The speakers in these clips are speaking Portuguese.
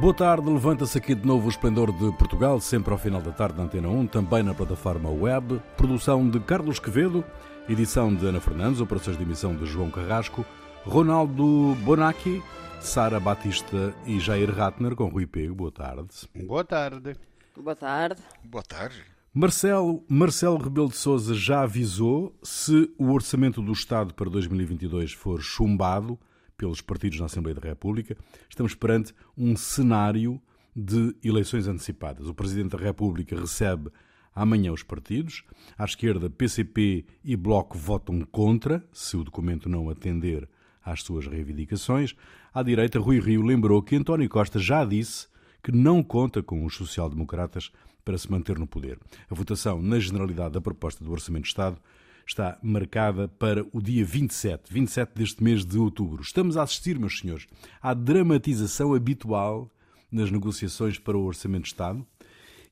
Boa tarde, levanta-se aqui de novo o Esplendor de Portugal, sempre ao final da tarde na Antena 1, também na plataforma web. Produção de Carlos Quevedo, edição de Ana Fernandes, operações de emissão de João Carrasco, Ronaldo Bonacci, Sara Batista e Jair Ratner com Rui Pego. Boa tarde. Boa tarde. Boa tarde. Boa tarde. Marcelo, Marcelo Rebelo de Sousa já avisou se o orçamento do Estado para 2022 for chumbado pelos partidos na Assembleia da República, estamos perante um cenário de eleições antecipadas. O Presidente da República recebe amanhã os partidos. À esquerda, PCP e Bloco votam contra, se o documento não atender às suas reivindicações. À direita, Rui Rio lembrou que António Costa já disse que não conta com os social-democratas para se manter no poder. A votação, na generalidade da proposta do Orçamento de Estado, está marcada para o dia 27, 27 deste mês de outubro. Estamos a assistir, meus senhores, à dramatização habitual nas negociações para o Orçamento de Estado.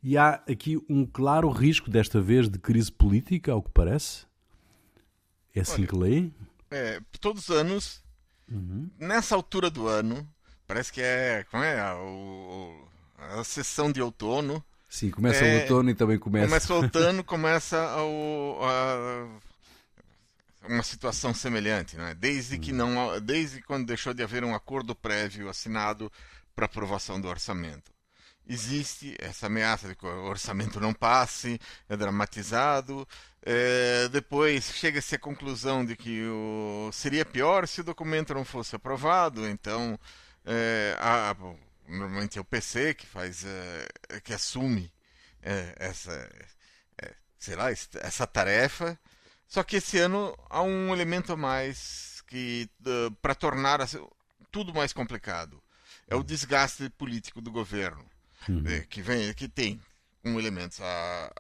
E há aqui um claro risco, desta vez, de crise política, ao que parece. É assim Olha, que lê? É, todos os anos, uhum. nessa altura do ano, parece que é, como é a, a sessão de outono. Sim, começa é, o outono e também começa. Começa o outono, começa o, a, uma situação semelhante, né? Desde que não, desde quando deixou de haver um acordo prévio assinado para aprovação do orçamento. Existe essa ameaça de que o orçamento não passe, é dramatizado. É, depois chega-se à conclusão de que o, seria pior se o documento não fosse aprovado. Então, é, a, normalmente é o PC que faz, é, que assume é, essa, é, sei lá, essa tarefa. Só que esse ano há um elemento a mais que para tornar tudo mais complicado. É o desgaste político do governo, uhum. é, que vem, que tem um elemento a,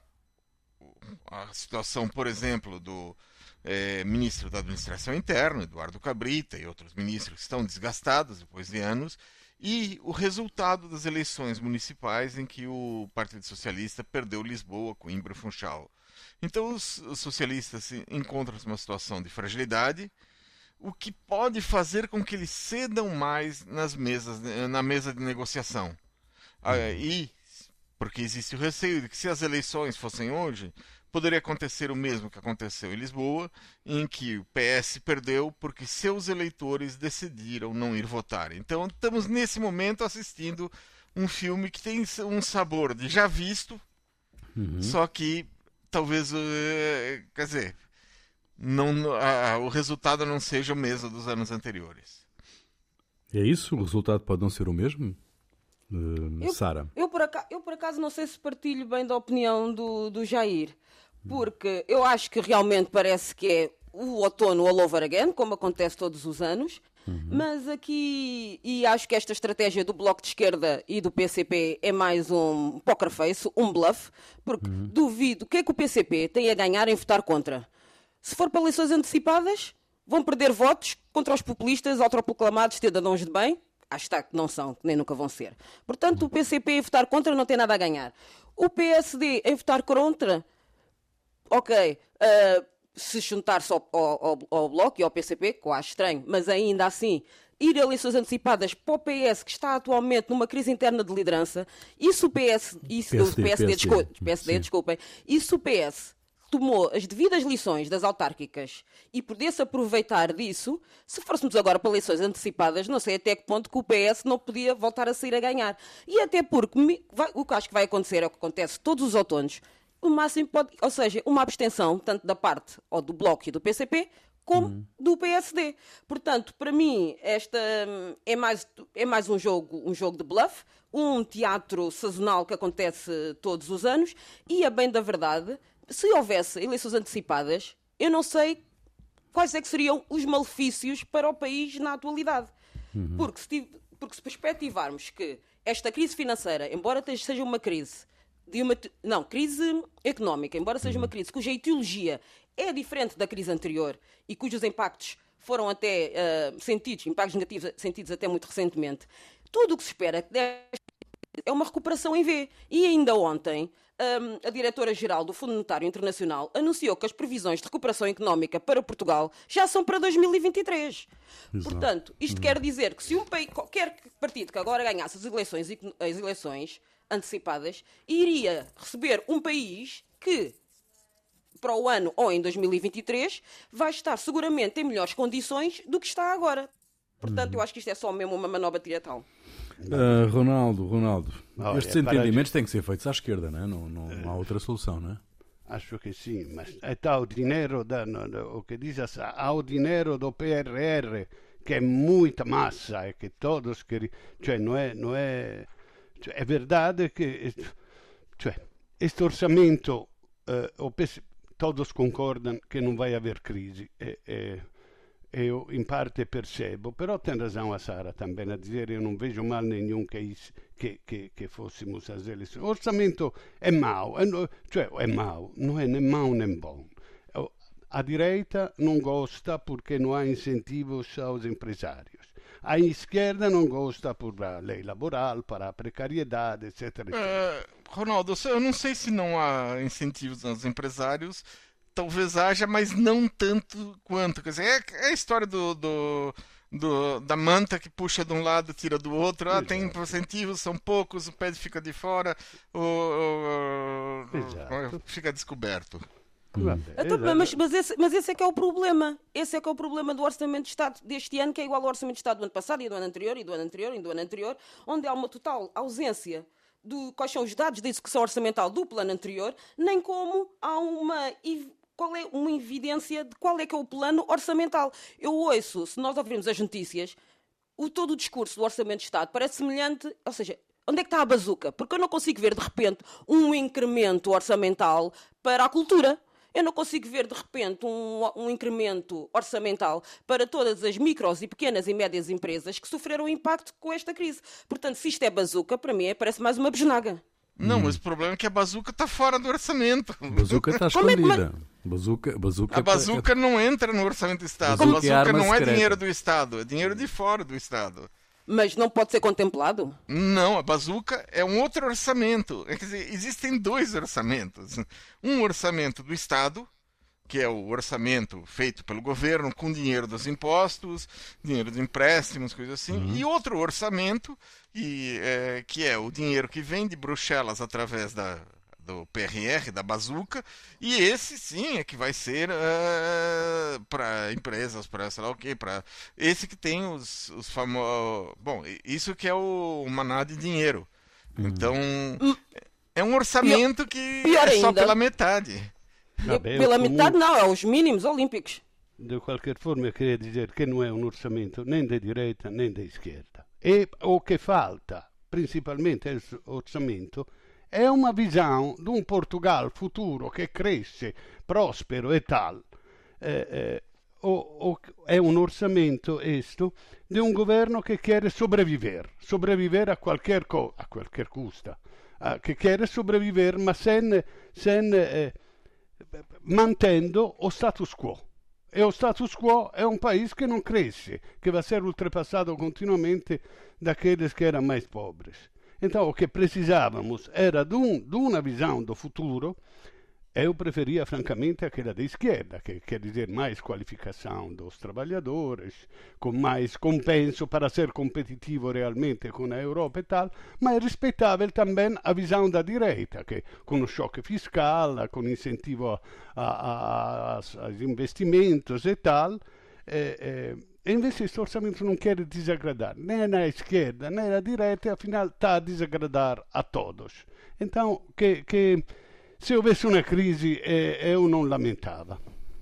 a situação, por exemplo, do é, ministro da Administração Interna, Eduardo Cabrita, e outros ministros que estão desgastados depois de anos, e o resultado das eleições municipais em que o Partido Socialista perdeu Lisboa, Coimbra e Funchal. Então os, os socialistas encontram-se numa situação de fragilidade, o que pode fazer com que eles cedam mais nas mesas, na mesa de negociação. Ah, uhum. e porque existe o receio de que se as eleições fossem hoje, poderia acontecer o mesmo que aconteceu em Lisboa, em que o PS perdeu porque seus eleitores decidiram não ir votar. Então estamos nesse momento assistindo um filme que tem um sabor de já visto, uhum. só que talvez, eh, quer dizer, não, a, o resultado não seja o mesmo dos anos anteriores. É isso? O resultado pode não ser o mesmo? Uh, Sara? Eu, por acaso, eu por acaso não sei se partilho bem da opinião do, do Jair, porque eu acho que realmente parece que é o outono all over again, como acontece todos os anos, Uhum. Mas aqui, e acho que esta estratégia do Bloco de Esquerda e do PCP é mais um poker face, um bluff, porque uhum. duvido o que é que o PCP tem a ganhar em votar contra. Se for para eleições antecipadas, vão perder votos contra os populistas autoproclamados cidadãos de bem, acho que não são, nem nunca vão ser. Portanto, o PCP em votar contra não tem nada a ganhar. O PSD em votar contra, ok, uh, se juntar-se ao, ao, ao, Bloco e ao PCP, que eu acho estranho, mas ainda assim ir a eleições antecipadas para o PS, que está atualmente numa crise interna de liderança, e se o PS, e se, PSD, PSD, PSD, desculpa, PSD desculpem, e se o PS tomou as devidas lições das autárquicas e pudesse aproveitar disso, se fôssemos agora para eleições antecipadas, não sei até que ponto que o PS não podia voltar a sair a ganhar. E até porque o que acho que vai acontecer é o que acontece todos os outonos, o máximo pode, ou seja, uma abstenção tanto da parte ou do Bloco e do PCP como uhum. do PSD. Portanto, para mim, esta hum, é mais, é mais um jogo, um jogo de bluff, um teatro sazonal que acontece todos os anos e a bem da verdade, se houvesse eleições antecipadas, eu não sei quais é que seriam os malefícios para o país na atualidade. Uhum. Porque, se, porque se perspectivarmos que esta crise financeira, embora seja uma crise de uma não crise económica, embora seja uma uhum. crise cuja etiologia é diferente da crise anterior e cujos impactos foram até uh, sentidos, impactos negativos sentidos até muito recentemente. Tudo o que se espera é que desta é uma recuperação em V. E ainda ontem, um, a diretora-geral do Fundo Monetário Internacional anunciou que as previsões de recuperação económica para Portugal já são para 2023. Exato. Portanto, isto uhum. quer dizer que se um país, qualquer partido que agora ganhasse as eleições, as eleições antecipadas, iria receber um país que para o ano ou em 2023 vai estar seguramente em melhores condições do que está agora. Portanto, eu acho que isto é só mesmo uma manobra diretal. Uh, Ronaldo, Ronaldo, Olha, estes entendimentos têm que ser feitos à esquerda, não, é? não, não, não há outra solução, não é? Acho que sim, mas está o dinheiro, da, o que diz, há o dinheiro do PRR, que é muita massa e que todos querem, cioè não é, não é, cioè, é verdade que, cioè, este orçamento, uh, todos concordam que não vai haver crise. É, é, eu em parte percebo, però tem razão a Sara também a dizer eu não vejo mal nenhum que, que, que, que fôssemos às. O mau, é, cioè é mau, não é nem mau nem bom. A direita não gosta porque não há incentivos aos empresários. A esquerda não gosta por lei laboral, para a precariedade, etc. etc. É, Ronaldo, eu não sei se não há incentivos aos empresários talvez haja, mas não tanto quanto. Quer dizer, é, é a história do, do, do, da manta que puxa de um lado tira do outro. Ah, tem incentivos, são poucos, o pé fica de fora, o, o, o fica descoberto. Então, mas, mas, esse, mas esse é que é o problema. Esse é que é o problema do Orçamento de Estado deste ano, que é igual ao Orçamento de Estado do ano passado e do ano anterior, e do ano anterior, e do ano anterior, onde há uma total ausência de quais são os dados da execução orçamental do plano anterior, nem como há uma qual é uma evidência de qual é que é o plano orçamental. Eu ouço, se nós ouvirmos as notícias, o todo o discurso do Orçamento de Estado parece semelhante, ou seja, onde é que está a bazuca? Porque eu não consigo ver de repente um incremento orçamental para a cultura. Eu não consigo ver de repente um, um, incremento orçamental para todas as micros e pequenas e médias empresas que sofreram impacto com esta crise. Portanto, se isto é bazuca, para mim é, parece mais uma besnaga. Não, hum. mas o problema é que a bazuca está fora do orçamento. A bazuca está escondida. Bazuca, bazuca a bazuca não entra no orçamento do Estado. Bazuca a bazuca não é dinheiro do Estado, é dinheiro de fora do Estado. Mas não pode ser contemplado? Não, a bazuca é um outro orçamento. Quer dizer, existem dois orçamentos. Um orçamento do Estado, que é o orçamento feito pelo governo com dinheiro dos impostos, dinheiro de empréstimos, coisas assim, uhum. e outro orçamento e, é, que é o dinheiro que vem de Bruxelas através da, do PRR, da bazuca, e esse sim é que vai ser uh, é, para empresas, para sei lá o que, para esse que tem os, os famosos. Bom, isso que é o maná de dinheiro. Uhum. Então, hum. é um orçamento que Pior é só pela metade. Ah, bem, Pela comum... metade não, é os mínimos olímpicos. De qualquer forma, eu queria dizer que não é um orçamento nem da direita nem da esquerda. E o que falta, principalmente esse orçamento, é uma visão di un Portugal futuro che cresce, prospero e tal. Eh, eh, o, o, è un orçamento questo di un governo che quer sobreviver, sobreviver a qualquer, co a qualquer custa, uh, che quer sobreviver ma sen, sen eh, mantendo o status quo. E o status quo è un paese che non cresce, che va a essere ultrapassato continuamente da aqueles que eram mais pobres. Então, o que precisávamos era de, um, de uma visão do futuro. Eu preferia, francamente, aquela da esquerda, que quer dizer mais qualificação dos trabalhadores, com mais compenso para ser competitivo realmente com a Europa e tal, mas respeitável também a visão da direita, que com o choque fiscal, com incentivo a, aos investimentos e tal, é, é, invece questo orçamento não quer desagradar nem na esquerda nem na direita e afinal está a desagradar a todos. Então, que, que se houvesse uma crise, eh, eu não lamentava.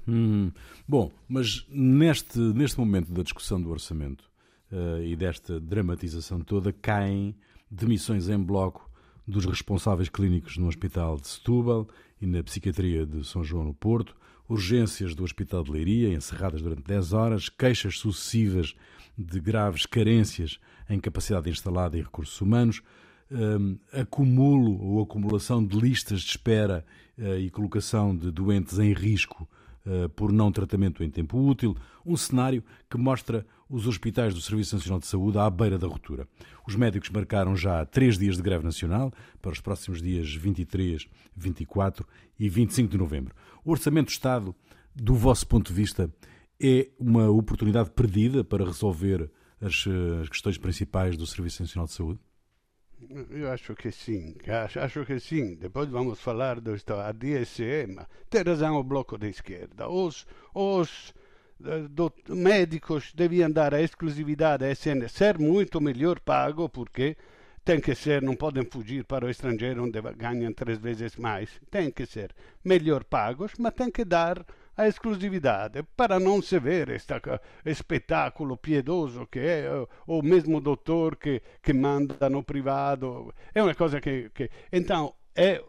Hum, bom, mas neste, neste momento da discussão do orçamento uh, e desta dramatização toda, caem demissões em bloco dos responsáveis clínicos no Hospital de Setúbal e na Psiquiatria de São João no Porto, urgências do Hospital de Leiria encerradas durante 10 horas, queixas sucessivas de graves carências em capacidade instalada e recursos humanos, um, acumulo ou acumulação de listas de espera uh, e colocação de doentes em risco uh, por não tratamento em tempo útil, um cenário que mostra os hospitais do Serviço Nacional de Saúde à beira da ruptura. Os médicos marcaram já três dias de greve nacional para os próximos dias 23, 24 e 25 de novembro. O Orçamento do Estado, do vosso ponto de vista, é uma oportunidade perdida para resolver as, as questões principais do Serviço Nacional de Saúde? Eu acho que sim, acho, acho que sim. Depois vamos falar do a DSM. Tem razão o bloco da esquerda. Os, os médicos deviam dar a exclusividade a SNS, ser muito melhor pago, porque tem que ser, não podem fugir para o estrangeiro onde ganham três vezes mais. Tem que ser melhor pagos, mas tem que dar a exclusividade para não se ver este espetáculo piedoso que é o mesmo doutor que, que manda no privado. É uma coisa que. que então, é,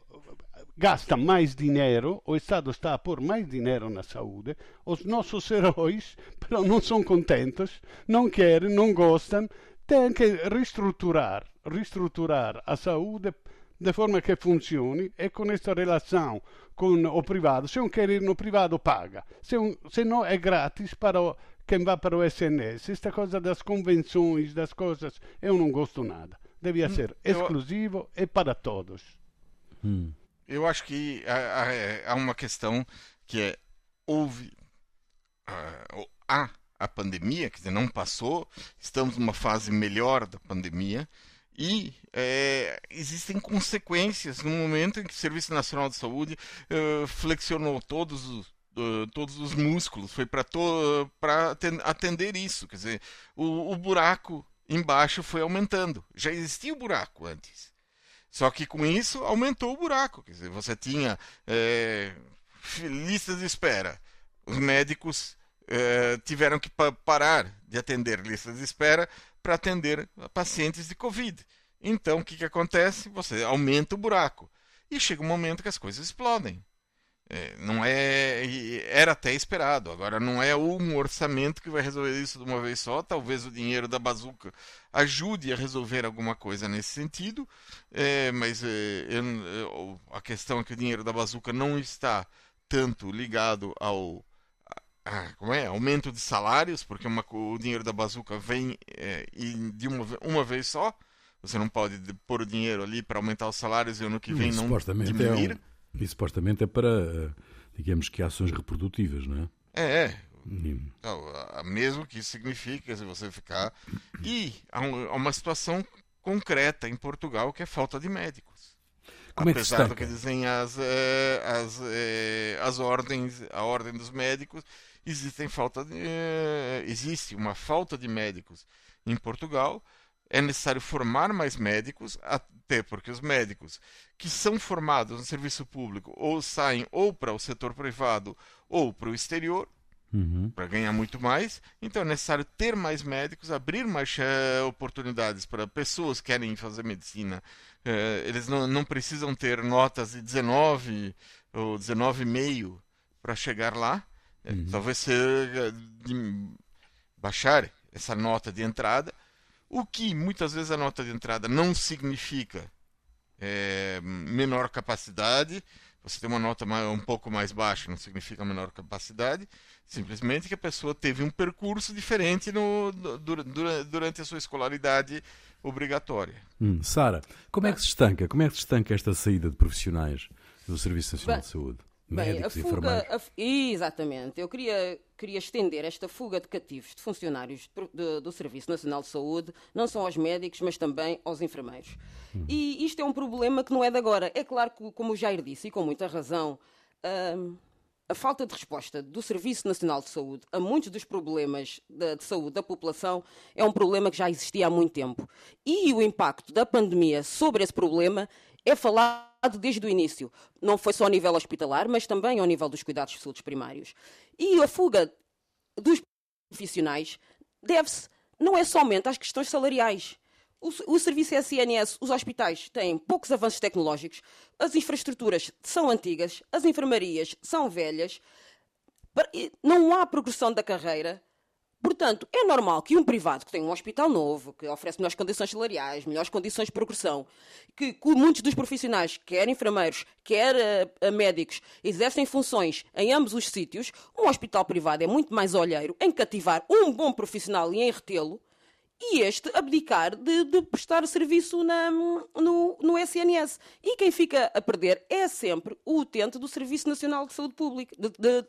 gasta mais dinheiro, o Estado está a pôr mais dinheiro na saúde, os nossos heróis però não são contentes, não querem, não gostam, tem que reestruturar, reestruturar a saúde de forma que funcione e com esta relação com o privado. Se um quer ir no privado, paga. Se, um, se não, é grátis para o, quem vai para o SNS. Esta coisa das convenções, das coisas, eu não gosto nada. Devia hum, ser exclusivo eu... e para todos. Hum. Eu acho que há, há, uma questão que é houve há a pandemia, quer dizer, não passou, estamos numa fase melhor da pandemia, e é, existem consequências no momento em que o Serviço Nacional de Saúde uh, flexionou todos os, uh, todos os músculos, foi para atender isso. Quer dizer, o, o, buraco embaixo foi aumentando. Já existia o buraco antes. Só que com isso aumentou o buraco. Quer dizer, você tinha é, listas de espera. Os médicos tiveram que parar de atender listas de espera para atender pacientes de Covid. Então, o que, que acontece? Você aumenta o buraco. E chega um momento que as coisas explodem. É, não é. Era até esperado. Agora, não é um orçamento que vai resolver isso de uma vez só. Talvez o dinheiro da bazuca ajude a resolver alguma coisa nesse sentido. É, mas é, eu, a questão é que o dinheiro da bazuca não está tanto ligado ao como é? Aumento de salários, porque uma, o dinheiro da bazuca vem é, de uma, uma vez só. Você não pode pôr o dinheiro ali para aumentar os salários e ano que vem e, não supostamente diminuir. É um, e supostamente é para, eh, digamos que, ações reprodutivas, não é? É, é. Então, mesmo que isso signifique se você ficar. E há, uma situação concreta em Portugal que é falta de médicos. Como Apesar é que do que dizem as, eh, as, eh, as ordens, a ordem dos médicos, existem falta de, existe uma falta de médicos em Portugal. É necessário formar mais médicos, até porque os médicos que são formados no serviço público ou saem ou para o setor privado ou para o exterior, Uhum. para ganhar muito mais. Então é necessário ter mais médicos, abrir mais uh, oportunidades para pessoas que querem fazer medicina. Uh, eles não, não precisam ter notas de 19 ou 19,5 para chegar lá. É, uhum. talvez ser de baixar essa nota de entrada, o que muitas vezes a nota de entrada não significa é, menor capacidade. Você tem uma nota um pouco mais baixa, não significa menor capacidade. Simplesmente que a pessoa teve um percurso diferente no, durante a sua escolaridade obrigatória. Hum, Sara, como é que se estanca? Como é que se estanca esta saída de profissionais do Serviço Nacional Bem, de Saúde? Bem, a fuga, a, exatamente. Eu queria, queria estender esta fuga de cativos de funcionários de, de, do Serviço Nacional de Saúde, não só aos médicos, mas também aos enfermeiros. Hum. E isto é um problema que não é de agora. É claro que, como o Jair disse, e com muita razão, hum, a falta de resposta do Serviço Nacional de Saúde a muitos dos problemas de, de, saúde da população é um problema que já existia há muito tempo. E o impacto da pandemia sobre esse problema é falado desde o início. Não foi só ao nível hospitalar, mas também ao nível dos cuidados de saúde primários. E a fuga dos profissionais deve-se não é somente às questões salariais. O, o, serviço SNS, os hospitais têm poucos avanços tecnológicos, as infraestruturas são antigas, as enfermarias são velhas, não há progressão da carreira Portanto, é normal que um privado que tem um hospital novo, que oferece melhores condições salariais, melhores condições de progressão, que, muitos dos profissionais, quer enfermeiros, quer uh, médicos, exercem funções em ambos os sítios, um hospital privado é muito mais olheiro em cativar um bom profissional e em retê-lo e este abdicar de, de prestar serviço na, no, no, SNS. E quem fica a perder é sempre o utente do Serviço Nacional de Saúde Pública,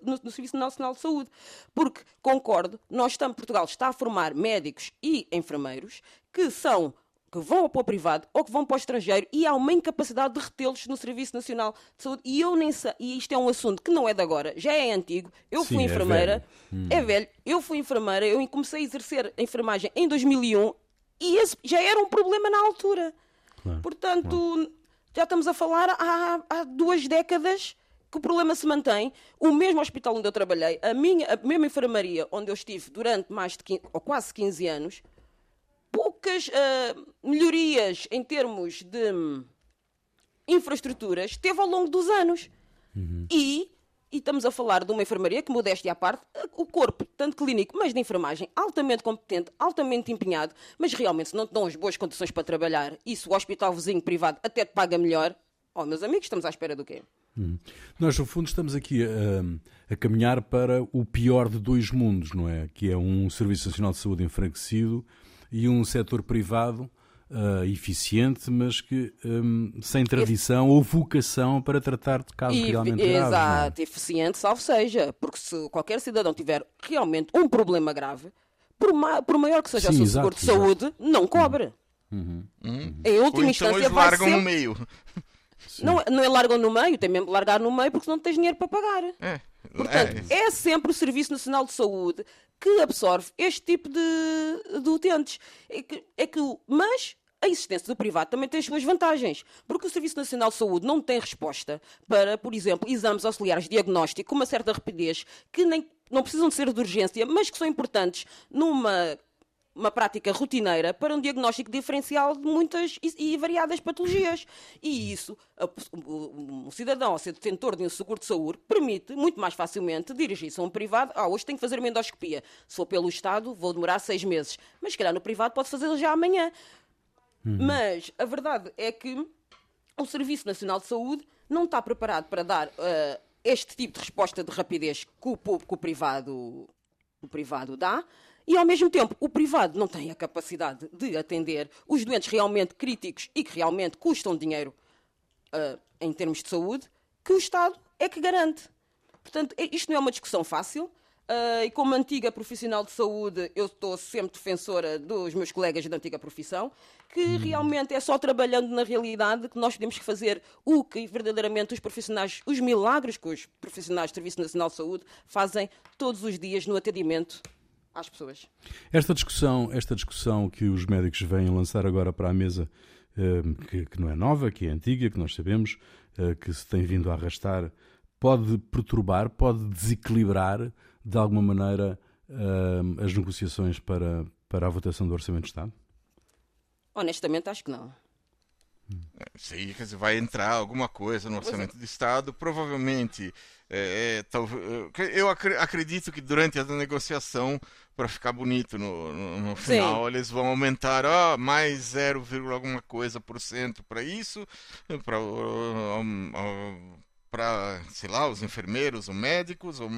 no, Serviço Nacional de Saúde. Porque, concordo, nós estamos, Portugal está a formar médicos e enfermeiros que são que vão para o privado ou que vão para o estrangeiro e há uma incapacidade de retê-los no Serviço Nacional de Saúde. E eu nem sei, e isto é um assunto que não é de agora, já é antigo. Eu Sim, fui é enfermeira, é velho. Hum. é velho. Eu fui enfermeira, eu comecei a exercer a enfermagem em 2001 e esse já era um problema na altura. Claro, Portanto, claro. já estamos a falar há, há duas décadas que o problema se mantém. O mesmo hospital onde eu trabalhei, a minha a mesma enfermaria onde eu estive durante mais de 15, ou quase 15 anos, poucas uh, melhorias em termos de hum, infraestruturas teve ao longo dos anos. Uhum. E, e estamos a falar de uma enfermaria que, modéstia à parte, o corpo, tanto clínico, mas de enfermagem, altamente competente, altamente empenhado, mas realmente se não te dão as boas condições para trabalhar e se o hospital vizinho privado até te paga melhor, oh, meus amigos, estamos à espera do quê? Hum. Nós, no fundo, estamos aqui a, a, caminhar para o pior de dois mundos, não é? Que é um Serviço Nacional de Saúde enfraquecido e um setor privado uh, eficiente, mas que um, sem tradição ou vocação para tratar de casos realmente graves. É? Exato, é? eficiente, salvo seja, porque se qualquer cidadão tiver realmente um problema grave, por, ma por maior que seja Sim, o seu exato, seguro de saúde, exato. não cobre. Uhum. Uhum. Em última ou instância, então eles largam sempre... no meio. Não, não é largam no meio, tem mesmo de largar no meio porque não tens dinheiro para pagar. É. Portanto, é. é sempre o Serviço Nacional de Saúde que absorve este tipo de, de utentes. É que, é que, mas a existência do privado também tem as suas vantagens, porque o Serviço Nacional de Saúde não tem resposta para, por exemplo, exames auxiliares de diagnóstico com uma certa rapidez que nem, não precisam de ser de urgência, mas que são importantes numa uma prática rotineira para um diagnóstico diferencial de muitas e, variadas patologias. E isso, o, cidadão, ao ser detentor de um seguro de saúde, permite muito mais facilmente dirigir-se a um privado. Ah, hoje tenho que fazer uma endoscopia. Se for pelo Estado, vou demorar seis meses. Mas, se calhar, no privado pode fazer já amanhã. Uhum. Mas a verdade é que o Serviço Nacional de Saúde não está preparado para dar uh, este tipo de resposta de rapidez que o, que o privado, o privado dá. E, ao mesmo tempo, o privado não tem a capacidade de atender os doentes realmente críticos e que realmente custam dinheiro uh, em termos de saúde, que o Estado é que garante. Portanto, é, isto não é uma discussão fácil. Uh, e como antiga profissional de saúde, eu estou sempre defensora dos meus colegas da antiga profissão, que hum. realmente é só trabalhando na realidade que nós podemos fazer o que verdadeiramente os profissionais, os milagres que os profissionais do Serviço Nacional de Saúde fazem todos os dias no atendimento às pessoas. Esta discussão, esta discussão que os médicos vêm lançar agora para a mesa, eh, que, que não é nova, que é antiga, que nós sabemos, eh, que se tem vindo a arrastar, pode perturbar, pode desequilibrar de alguma maneira eh, as negociações para, para a votação do Orçamento de Estado? Honestamente, acho que não. Sim, quer dizer, vai entrar alguma coisa no orçamento do Estado, provavelmente. É, é, eu acredito que durante a negociação, para ficar bonito no, no, no final, Sim. eles vão aumentar ó, mais 0, alguma coisa por cento para isso, para para, sei lá, os enfermeiros, os médicos, ou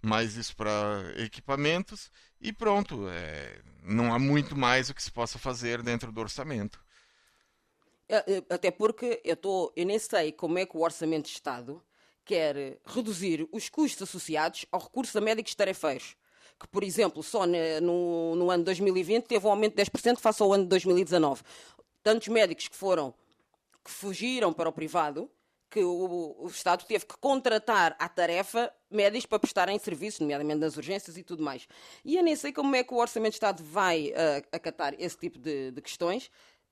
mais isso para equipamentos, e pronto. É, não há muito mais o que se possa fazer dentro do orçamento. É, é, até porque eu, tô, eu nem sei como é que o Orçamento de Estado quer reduzir os custos associados ao recurso a médicos tarefeiros. Que, por exemplo, só no, no ano 2020 teve um aumento de 10% face ao ano de 2019. Tantos médicos que foram, que fugiram para o privado, que o, o, Estado teve que contratar à tarefa médicos para prestarem serviços, nomeadamente nas urgências e tudo mais. E eu nem sei como é que o Orçamento de Estado vai uh, acatar esse tipo de, de questões,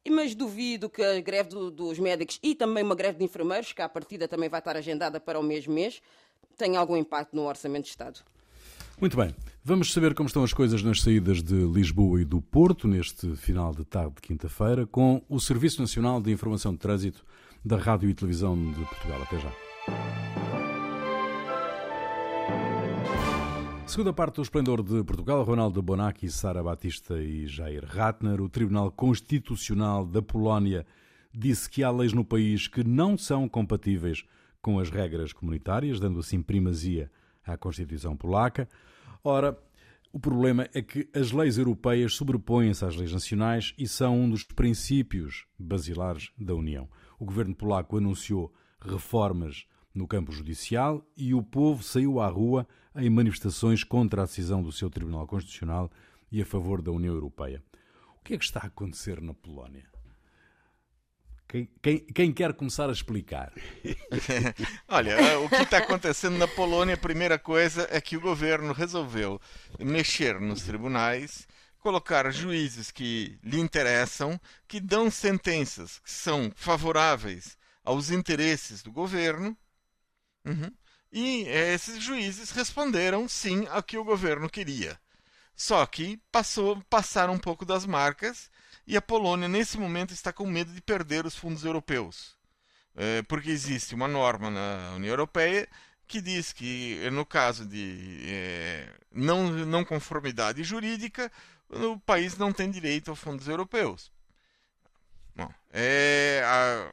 mas duvido que a greve do, dos médicos e também uma greve de enfermeiros, que à partida também vai estar agendada para o mesmo mês, tenha algum impacto no Orçamento de Estado. Muito bem, vamos saber como estão as coisas nas saídas de Lisboa e do Porto neste final de tarde de quinta-feira com o Serviço Nacional de Informação de Trânsito da Rádio e Televisão de Portugal. Até já. Segunda parte do Esplendor de Portugal, Ronaldo Bonacci, Sara Batista e Jair Ratner, o Tribunal Constitucional da Polónia disse que há leis no país que não são compatíveis com as regras comunitárias, dando assim primazia à Constituição polaca. Ora, o problema é que as leis europeias sobrepõem-se às leis nacionais e são um dos princípios basilares da União. O governo polaco anunciou reformas no campo judicial e o povo saiu à rua em manifestações contra a decisão do seu Tribunal Constitucional e a favor da União Europeia. O que é que está a acontecer na Polónia? Quem, quem, quem, quer começar a explicar? Olha, o que está acontecendo na Polônia, a primeira coisa é que o governo resolveu mexer nos tribunais, colocar juízes que lhe interessam, que dão sentenças que são favoráveis aos interesses do governo, Uhum. E esses juízes responderam sim ao que o governo queria. Só que passou, passaram um pouco das marcas e a Polônia, nesse momento, está com medo de perder os fundos europeus. É, porque existe uma norma na União Europeia que diz que, no caso de é, não, não conformidade jurídica, o país não tem direito a fundos europeus. Bom, é, a,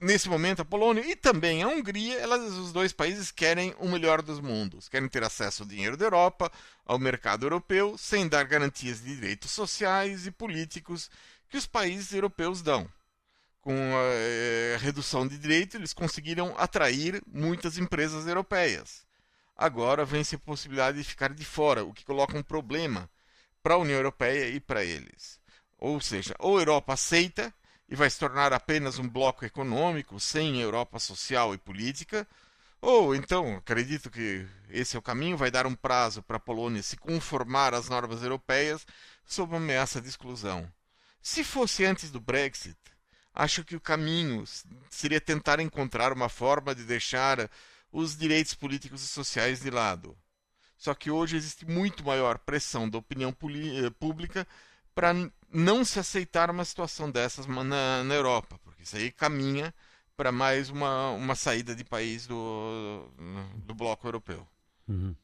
nesse momento a Polônia e também a Hungria, elas, os dois países querem o melhor dos mundos, querem ter acesso ao dinheiro da Europa, ao mercado europeu, sem dar garantias de direitos sociais e políticos que os países europeus dão. Com a, eh, redução de direitos, eles conseguiram atrair muitas empresas europeias. Agora vem-se a possibilidade de ficar de fora, o que coloca um problema para a União Europeia e para eles. Ou seja, ou a Europa aceita e vai se tornar apenas um bloco econômico sem Europa social e política, ou então, acredito que esse é o caminho, vai dar um prazo para a Polônia se conformar às normas europeias sob ameaça de exclusão. Se fosse antes do Brexit, acho que o caminho seria tentar encontrar uma forma de deixar os direitos políticos e sociais de lado. Só que hoje existe muito maior pressão da opinião eh, pública para não se aceitar uma situação dessas na, na Europa, porque isso aí caminha para mais uma, uma saída de país do, do bloco europeu. Uhum.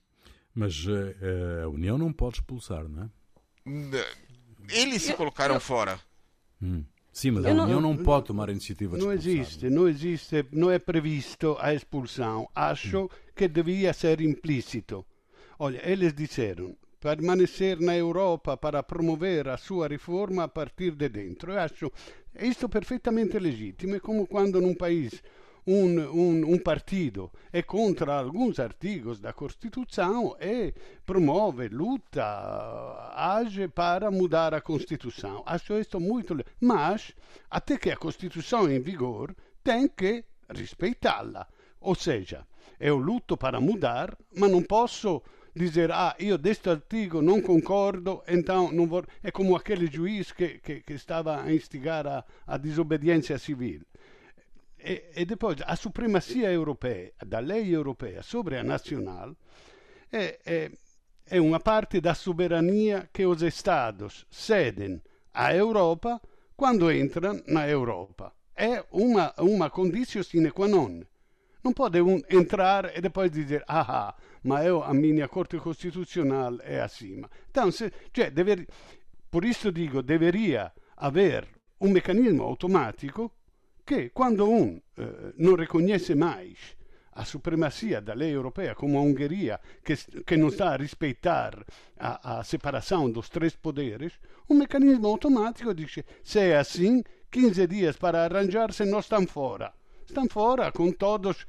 Mas uh, a União não pode expulsar, não é? Eles se colocaram eu, eu... fora. Hum. Sim, mas a não, União não pode tomar a iniciativa de Não existe, não existe, não é previsto a expulsão. Acho hum. que devia ser implícito. Olha, eles disseram, permanecer na Europa para promover a sua riforma a partir de dentro. Eu acho isto perfeitamente legittimo. É como quando num país um, um, um, partido é contra alguns artigos da Constituição e promove, luta, age para mudar a Constituição. Acho isso muito. Mas, até que a Constituição em vigor, tem que respeitá-la. Ou seja, eu luto para mudar, mas não posso dizer, ah, io deste artigo não concordo, então não vou... É como aquele juiz que, que, que estava a instigar a, a desobediência civil. E, e, depois a supremacia europeia, da lei europeia sobre a nacional, é, é, é uma parte da soberania que os Estados cedem à Europa quando entram na Europa. É uma, uma condição sine qua non. Não pode um entrar e depois dizer, ah, ma eu, a minha Corte Constitucional é acima. Então, se, cioè, dever, por isso digo, deveria haver um mecanismo automático che quando un eh, non riconosce mai a supremacia da lei europea, como a Hungria, que, que não está a respeitar a, a separação dos três poderes, um mecanismo automático diz: se é assim, 15 dias para arranjar-se, nós estamos fora. Estão fora com todos,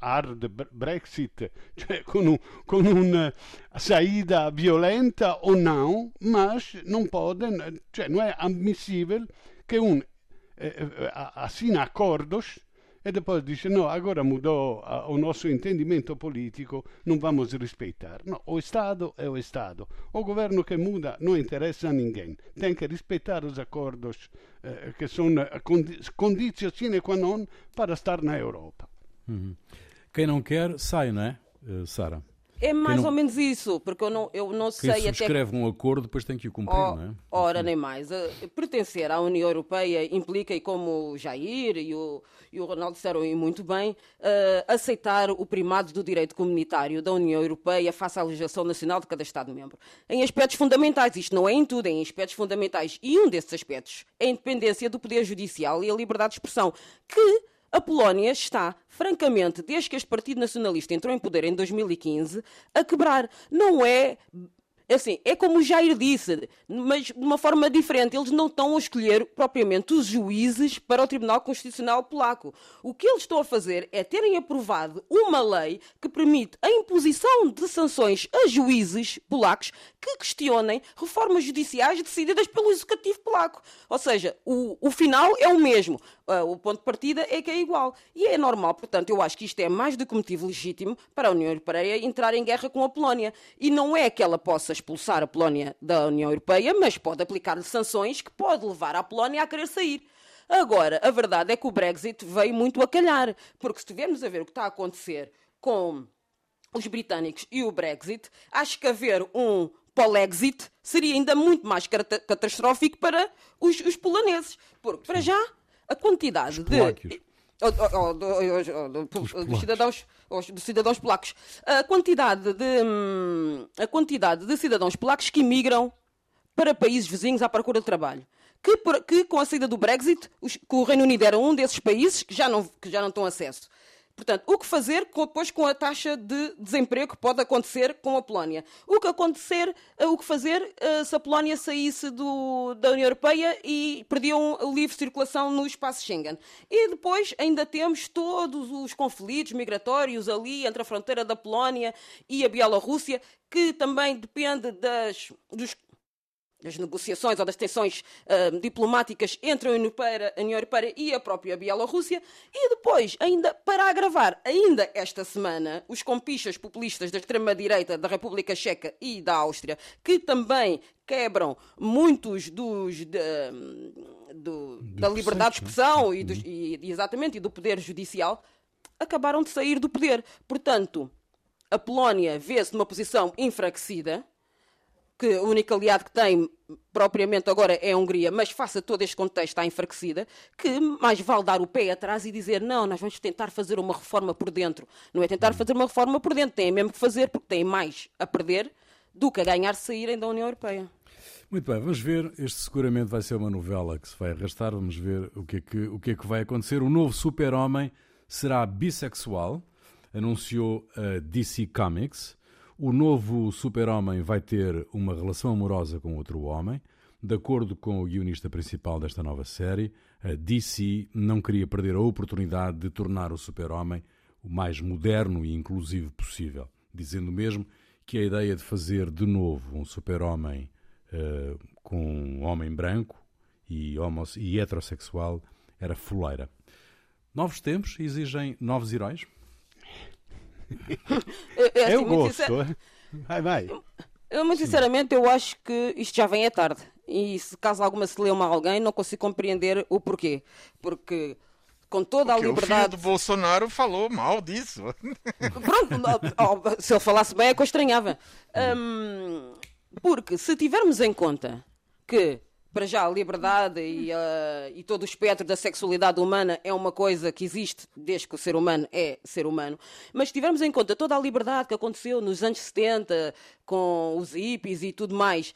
hard Brexit, cioè con, un, con una saída violenta ou não, mas não podem, cioè não é admissível que um eh, eh assina acordos e depois dice no, agora mudou o nosso entendimento político, não vamos respeitar. No, o Estado é o Estado. O governo que muda não interessa a ninguém. Tem que respeitar os acordos uh, que são condi condições sine qua non para estar na Europa. Uhum. Quem não quer, sai, não é, uh, Sara? É mais não- ou menos isso, porque eu não, eu não Quem sei até subscreve um acordo depois tem que o cumprir, Oh, não é? Ora, nem mais. Eh, Pertencer à União Europeia implica, e como o Jair e o, e o Ronaldo disseram e muito bem, eh, aceitar o primado do direito comunitário da União Europeia face à legislação nacional de cada Estado-membro. Em aspectos fundamentais, isto não é em tudo, é em aspectos fundamentais. E um desses aspectos é a independência do Poder Judicial e a liberdade de expressão, que a Polónia está, francamente, desde que este Partido Nacionalista entrou em poder em 2015, a quebrar. Não é. Assim, é como o Jair disse, mas de uma forma diferente. Eles não estão a escolher propriamente os juízes para o Tribunal Constitucional Polaco. O que eles estão a fazer é terem aprovado uma lei que permite a imposição de sanções a juízes polacos que questionem reformas judiciais decididas pelo Executivo polaco. Ou seja, o, o final é o mesmo. Ah, o ponto de partida é que é igual. E é normal, portanto, eu acho que isto é mais do que motivo legítimo para a União Europeia entrar em guerra com a Polónia. E não é que ela possa expulsar a Polónia da União Europeia, mas pode aplicar-lhe sanções que pode levar a Polónia a querer sair. Agora, a verdade é que o Brexit veio muito a calhar, porque se estivermos a ver o que está a acontecer com os britânicos e o Brexit, acho que haver um polexit seria ainda muito mais cata- catastrófico para os, os poloneses. Porque, para já, a quantidade de. Oh, oh, oh, polacos. cidadãos, os- dos cidadãos polacos. A quantidade de hum, a quantidade de cidadãos polacos que imigram para países vizinhos à procura de trabalho. Que, que com a saída do Brexit, os- que o Reino Unido era um desses países que já não, que já não estão acesso. Portanto, o que fazer depois com a taxa de desemprego que pode acontecer com a Polónia? O que acontecer, eh, o que fazer eh, se a Polónia saísse do- da União Europeia e perdiam a livre circulação no espaço Schengen? E depois ainda temos todos os conflitos migratórios ali entre a fronteira da Polónia e a Bielorrússia, que também depende das, dos das negociações ou das tensões ah, diplomáticas entre a União, Europeia, a União Europeia e a própria Bielorrússia. E depois, ainda para agravar, ainda esta semana, os compichas populistas da extrema-direita da República Checa e da Áustria, que também quebram muitos dos da- do- da liberdade de expressão e, dos- e- e exatamente e do poder judicial, acabaram de sair do poder. Portanto, a Polónia vê-se numa posição enfraquecida que o único aliado que tem propriamente agora é a Hungria, mas face a todo este contexto está enfraquecida, que mais vale dar o pé atrás e dizer não, nós vamos tentar fazer uma reforma por dentro. Não é tentar fazer uma reforma por dentro, têm mesmo que fazer, porque têm mais a perder do que a ganhar saírem da União Europeia. Muito bem, vamos ver. Este seguramente vai ser uma novela que se vai arrastar. Vamos ver o que é que, o que, é que vai acontecer. O novo super-homem será bissexual, anunciou a DC Comics. O novo super-homem vai ter uma relação amorosa com outro homem. De acordo com o guionista principal desta nova série, a DC não queria perder a oportunidade de tornar o super-homem o mais moderno e inclusivo possível, dizendo mesmo que a ideia de fazer de novo um super-homem eh, com um homem branco e, e heterossexual era fuleira. Novos tempos exigem novos heróis? É, assim, eu muito gosto, sincer-? Vai, vai. Eu, muito sinceramente, eu acho que isto já vem à tarde. E se caso alguma se leu mal a alguém, não consigo compreender o porquê. Porque com toda Porque a o filho liberdade. do Bolsonaro falou mal disso. Pronto, se ele falasse bem é que eu estranhava. Hum, porque se tivermos em conta que, para já, a liberdade e, e todo o espectro da sexualidade humana é uma coisa que existe desde que o ser humano é ser humano, mas se tivermos em conta toda a liberdade que aconteceu nos anos 70 com os hippies e tudo mais,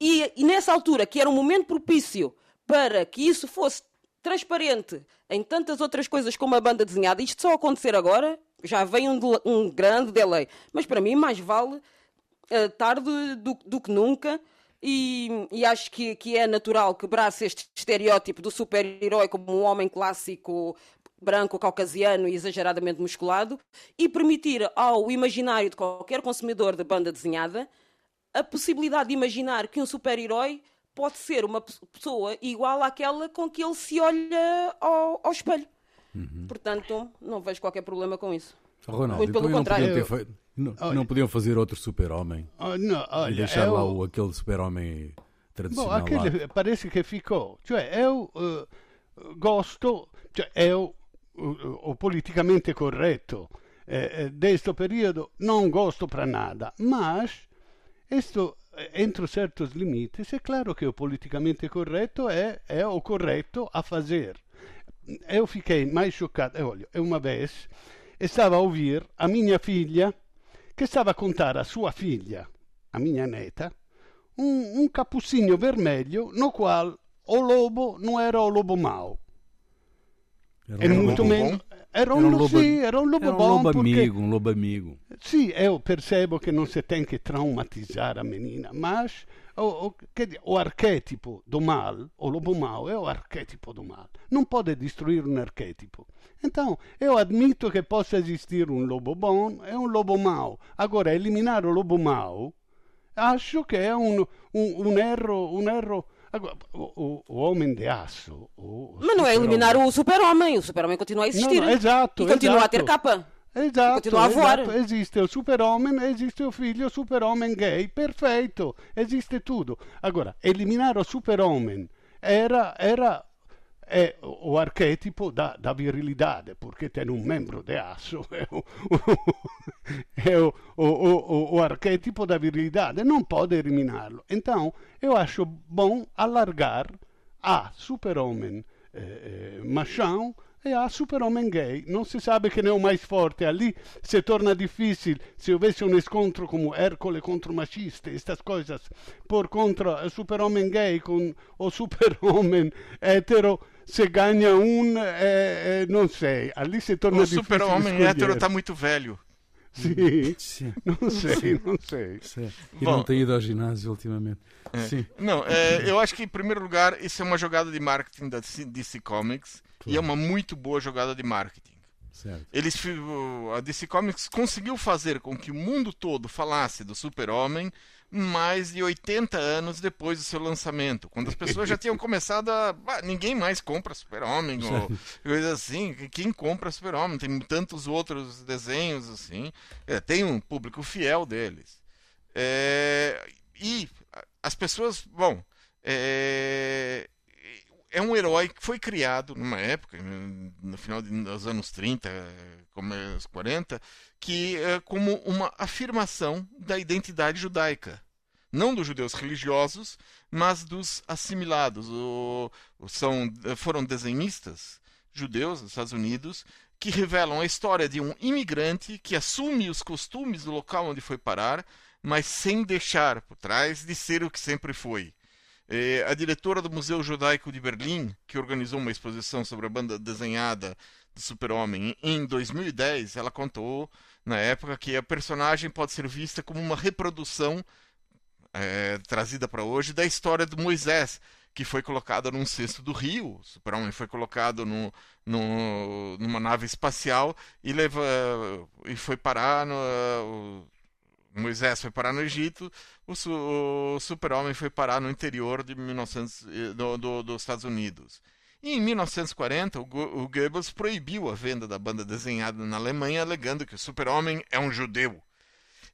e, e nessa altura, que era um momento propício para que isso fosse transparente em tantas outras coisas como a banda desenhada, isto só acontecer agora, já vem um, um grande delay. Mas para mim, mais vale eh, tarde do, do que nunca. E, e acho que, que é natural quebrar-se este estereótipo do super-herói como um homem clássico branco, caucasiano e exageradamente musculado e permitir ao imaginário de qualquer consumidor de banda desenhada a possibilidade de imaginar que um super-herói pode ser uma pe- pessoa igual àquela com que ele se olha ao, ao espelho. Portanto, não vejo qualquer problema com isso. Ronaldo, Muito pelo então não contrário. podiam, ter feito- não, não podiam fazer outro super-homem Oh, e olha, deixar eu- lá o, aquele super-homem Bom, tradicional lá. aquele parece que ficou. Cioè, eu eh, gosto, cioè, è o, o- politicamente corretto. eh, deste período não gosto para nada, mas isto entro certos limites, é claro que o politicamente correto é, é o correto a fazer. Eu fiquei mais chocado. Olha, uma vez estava a ouvir a minha filha che stava a contare a sua figlia, a minha neta, un, un vermelho no qual o lobo não era o lobo mau. Era, Era um muito lobo menos. Era um, Era um lo- lobo- sì, era un lobo Era um bom lobo porque- amigo, um lobo amigo. Sì, eu percebo che non si tem que traumatizar a menina, mas o, o, o archetipo do mal, o lobo mau, é o archetipo do mal. Não pode destruir um archetipo. Então, eu admito que possa existir um lobo bom e um lobo mau. Agora, eliminar o lobo mau, acho che è un, un, un erro, un erro. Agora, o, o, o homem de aço. o- o Mas não é eliminar o super-homem. O super-homem continua a existir. Não, não, exato, E continua a exato. ter capa. Esatto, continua a voar. Esiste il super-homem, esiste il figlio super-homem gay, perfeito, esiste tutto. Agora, eliminare il super-homem era, era è o archetipo da, da virilidade, perché tem un membro de aço, è o, o, o, o, o- o archetipo da virilidade, non pode eliminarlo. Então, eu acho bom alargar a super-homem eh, eh, machão e a super-homem gay. Non si sabe che ne è o mais forte. Ali se torna difficile se houvesse um encontro como Hércules contra o machista, estas coisas, por contra o super-homem gay com o super-homem hétero, se ganha um, eh, eh, não sei. Ali se torna O difficile super-homem escolher. hétero tá muito velho. Sim, Sim. não sei, não sei. Sim. E Bom. não tem ido ao ginásio ultimamente. Sim. Não, é, eu acho que em primeiro lugar isso é uma jogada de marketing da DC Comics e é uma muito boa jogada de marketing. Certo. Eles, a DC Comics conseguiu fazer com que o mundo todo falasse do Super-Homem mais de 80 anos depois do seu lançamento, quando as pessoas já tinham começado a. "Bah, ninguém mais compra Super-Homem, ou coisa assim. Quem compra Super-Homem? Tem tantos outros desenhos assim. É, tem um público fiel deles. É, e as pessoas. Bom. É, é um herói que foi criado numa época, no final dos anos 30, começo 40, que é como uma afirmação da identidade judaica. Não dos judeus religiosos, mas dos assimilados. O, são, foram desenhistas judeus dos Estados Unidos que revelam a história de um imigrante que assume os costumes do local onde foi parar, mas sem deixar por trás de ser o que sempre foi. Eh, a diretora do Museu Judaico de Berlim, que organizou uma exposição sobre a banda desenhada do Super-Homem em 2010, ela contou na época que a personagem pode ser vista como uma reprodução eh, trazida para hoje da história do Moisés, que foi colocada num cesto do rio. O Super-Homem foi colocado no, no- numa nave espacial e, leva, e foi parar no. Moisés foi parar no Egito, o, su- o Super-Homem foi parar no interior de 1900, eh, do- do- dos Estados Unidos. E em 1940, o, o Goebbels proibiu a venda da banda desenhada na Alemanha, alegando que o Super-Homem é um judeu.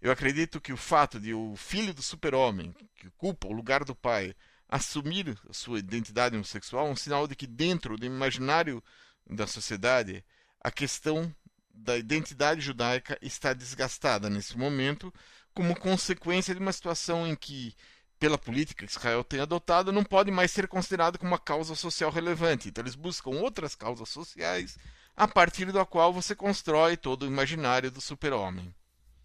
Eu acredito que o fato de o filho do Super-Homem, que ocupa o lugar do pai, assumir sua identidade homossexual é um sinal de que, dentro do imaginário da sociedade, a questão da identidade judaica está desgastada nesse momento, como consequência de uma situação em que, pela política que Israel tem adotado, não pode mais ser considerado como uma causa social relevante. Então, eles buscam outras causas sociais a partir da qual você constrói todo o imaginário do super-homem.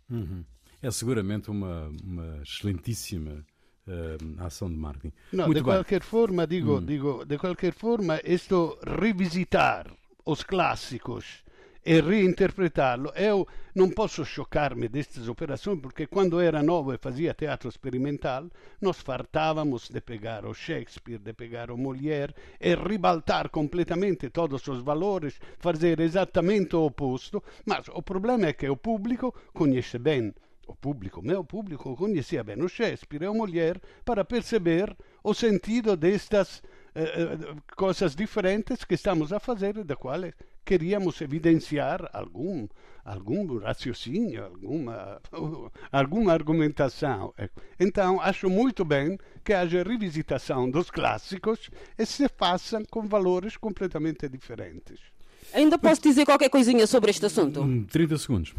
Uhum. É seguramente uma, uma excelentíssima eh, ação de marketing. No, Muito de bem. qualquer forma, digo, Mm. digo, de qualquer forma, esto rivisitar os clássicos e reinterpretarlo, eu non posso scioccarmi destas operações, porque quando era novo e fazia teatro experimental, nós fartávamos de pegar o Shakespeare, de pegar Molière e ribaltar completamente todos os valores, fazer exatamente o oposto, mas o problema é que o público conhece bem o público, meu público, conhecia bem o Shakespeare e Molière para perceber o sentido destas eh, eh, coisas diferentes que estamos a fazer, da qual queríamos evidenciar algum, algum raciocínio, alguma, alguma argumentação. Então, acho muito bem que haja revisitação dos clássicos e se façam com valores completamente diferentes. Ainda posso dizer qualquer coisinha sobre este assunto? 30 hum, segundos.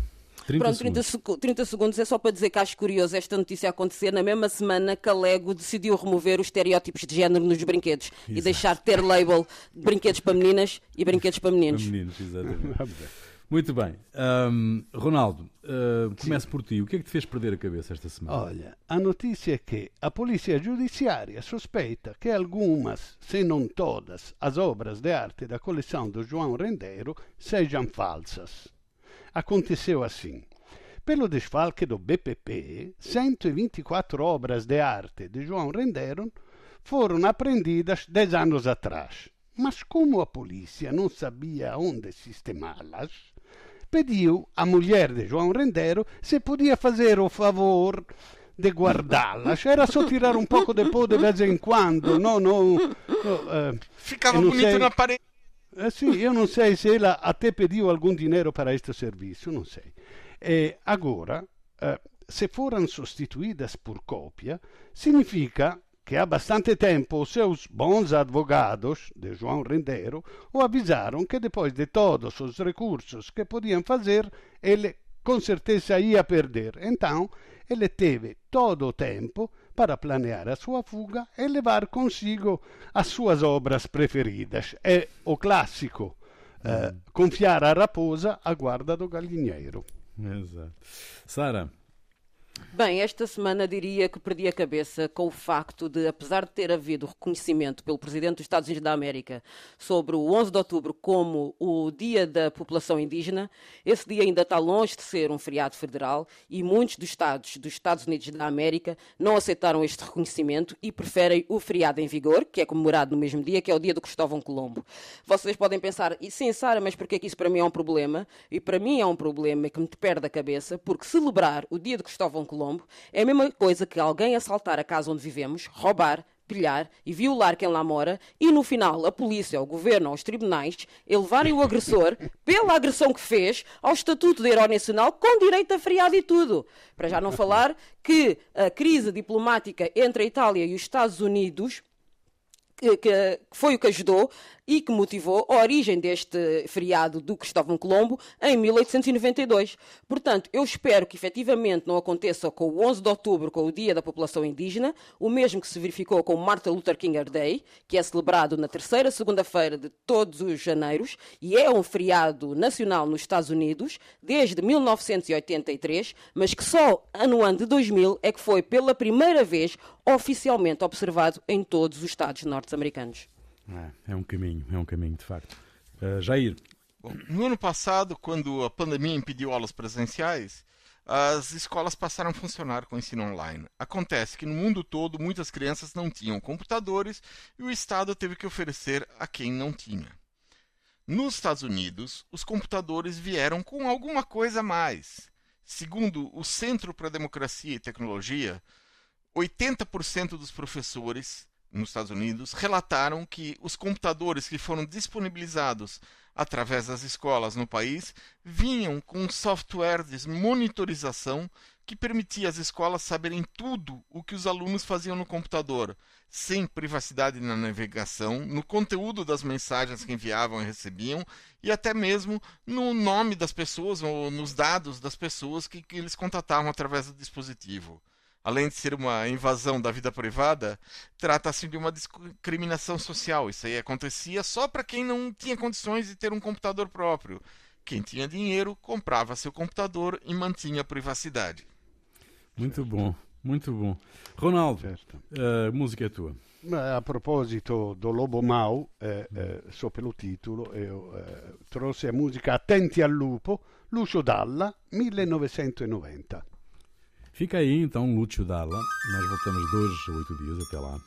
30 Pronto, segundos. 30, 30, segundos é só para dizer que acho curioso esta notícia acontecer na mesma semana que a Lego decidiu remover os estereótipos de género nos brinquedos Exato. e deixar de ter label de brinquedos para meninas e brinquedos para meninos. Para meninos, exatamente. Muito bem. Um, Ronaldo, uh, começo por ti. O que é que te fez perder a cabeça esta semana? Olha, a notícia é que a Polícia Judiciária suspeita que algumas, se não todas, as obras de arte da coleção do João Rendeiro sejam falsas. Aconteceu assim. Pelo desfalque do BPP, 124 obras de arte de João Rendeiro foram apreendidas 10 anos atrás. Mas como a polícia não sabia onde sistemá-las, pediu à mulher de João Rendeiro se podia fazer o favor de guardá-las. Era só tirar um pouco de pó de vez em quando. Não, não, uh, Ficava bonito sei. na parede. Eh, sim, eu não sei se ela até pediu algum dinheiro para este serviço, não sei. E agora, uh, se foram substituídas por cópia, significa que há bastante tempo os seus bons advogados, de João Rendeiro, o avisaram que depois de todos os recursos que podiam fazer, ele com certeza ia perder. Então, ele teve todo o tempo para planear a sua fuga e levar consigo as suas obras preferidas. É o clássico. Uh, confiar a raposa à guarda do galinheiro. Exato. Sara, Bem, esta semana diria que perdi a cabeça com o facto de, apesar de ter havido reconhecimento pelo Presidente dos Estados Unidos da América sobre o 11 de outubro como o Dia da População Indígena, esse dia ainda está longe de ser um feriado federal e muitos dos Estados dos Estados Unidos da América não aceitaram este reconhecimento e preferem o feriado em vigor, que é comemorado no mesmo dia, que é o Dia do Cristóvão Colombo. Vocês podem pensar, e sim, Sara, mas porquê que isso para mim é um problema? E para mim é um problema que me perde a cabeça, porque celebrar o Dia do Cristóvão Colombo é a mesma coisa que alguém assaltar a casa onde vivemos, roubar, pilhar e violar quem lá mora e no final a polícia, o governo os tribunais elevarem o agressor, pela agressão que fez, ao estatuto de herói nacional com direito a feriado e tudo. Para já não falar que a crise diplomática entre a Itália e os Estados Unidos que, foi o que ajudou e que motivou a origem deste feriado do Cristóvão Colombo em 1892. Portanto, eu espero que efetivamente não aconteça com o 11 de outubro, com o Dia da População Indígena, o mesmo que se verificou com Martin Luther King Day, que é celebrado na terceira segunda-feira de todos os janeiros e é um feriado nacional nos Estados Unidos desde 1983, mas que só no ano de 2000 é que foi pela primeira vez oficialmente observado em todos os estados norte-americanos. É, é um caminho, é um caminho de facto. Uh, Jair. Bom, no ano passado, quando a pandemia impediu aulas presenciais, as escolas passaram a funcionar com ensino online. Acontece que no mundo todo muitas crianças não tinham computadores e o Estado teve que oferecer a quem não tinha. Nos Estados Unidos, os computadores vieram com alguma coisa a mais. Segundo o Centro para a Democracia e Tecnologia, 80% dos professores nos Estados Unidos relataram que os computadores que foram disponibilizados através das escolas no país vinham com software de monitorização que permitia às escolas saberem tudo o que os alunos faziam no computador, sem privacidade na navegação, no conteúdo das mensagens que enviavam e recebiam, e até mesmo no nome das pessoas ou nos dados das pessoas que, que eles contatavam através do dispositivo além de ser uma invasão da vida privada, trata-se de uma discriminação social. Isso aí acontecia só para quem não tinha condições de ter um computador próprio. Quem tinha dinheiro comprava seu computador e mantinha a privacidade. Muito bom, muito bom. Ronaldo, a uh, música é tua. A proposito do Lobo Mau, eh, eh, só pelo titolo, eu eh, trouxe a música Attenti al Lupo, Lucio Dalla, 1990. Fica aí então, Lúcio Dalla. Nós voltamos dois oito dias. Até lá.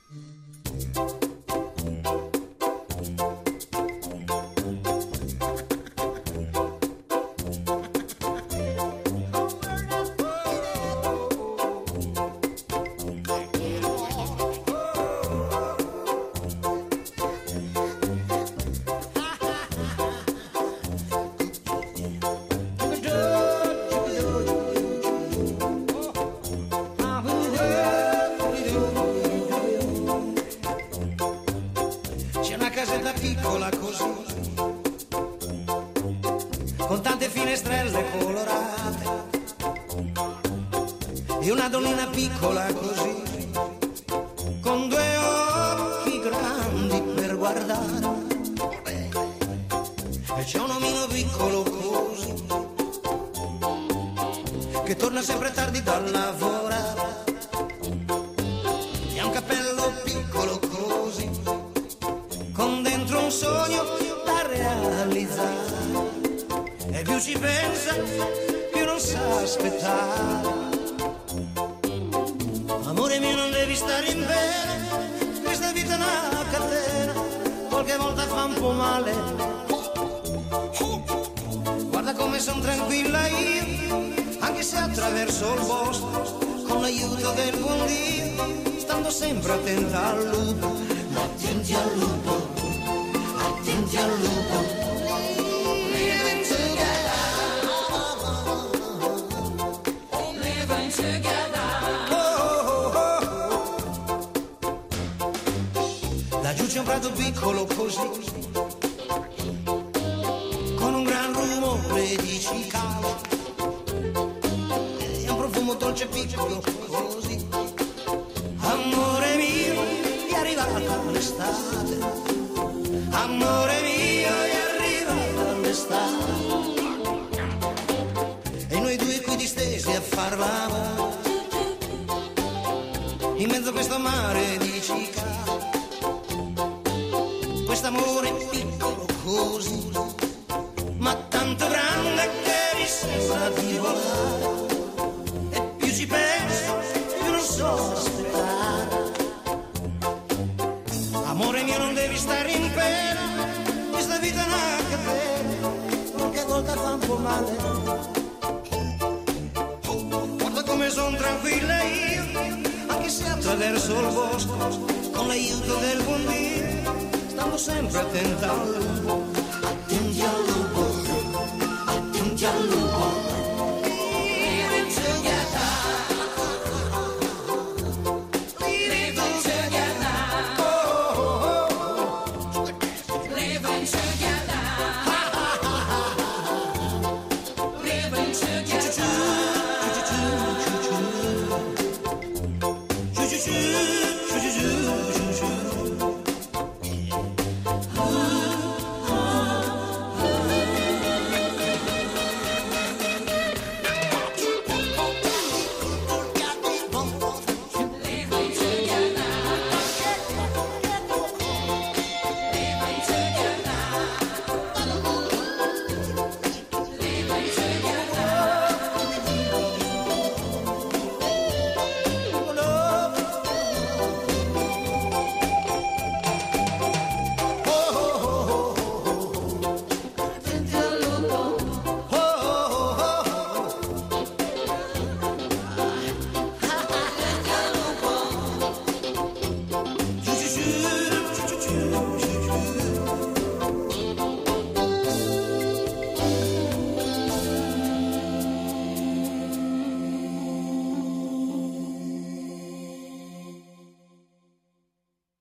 colo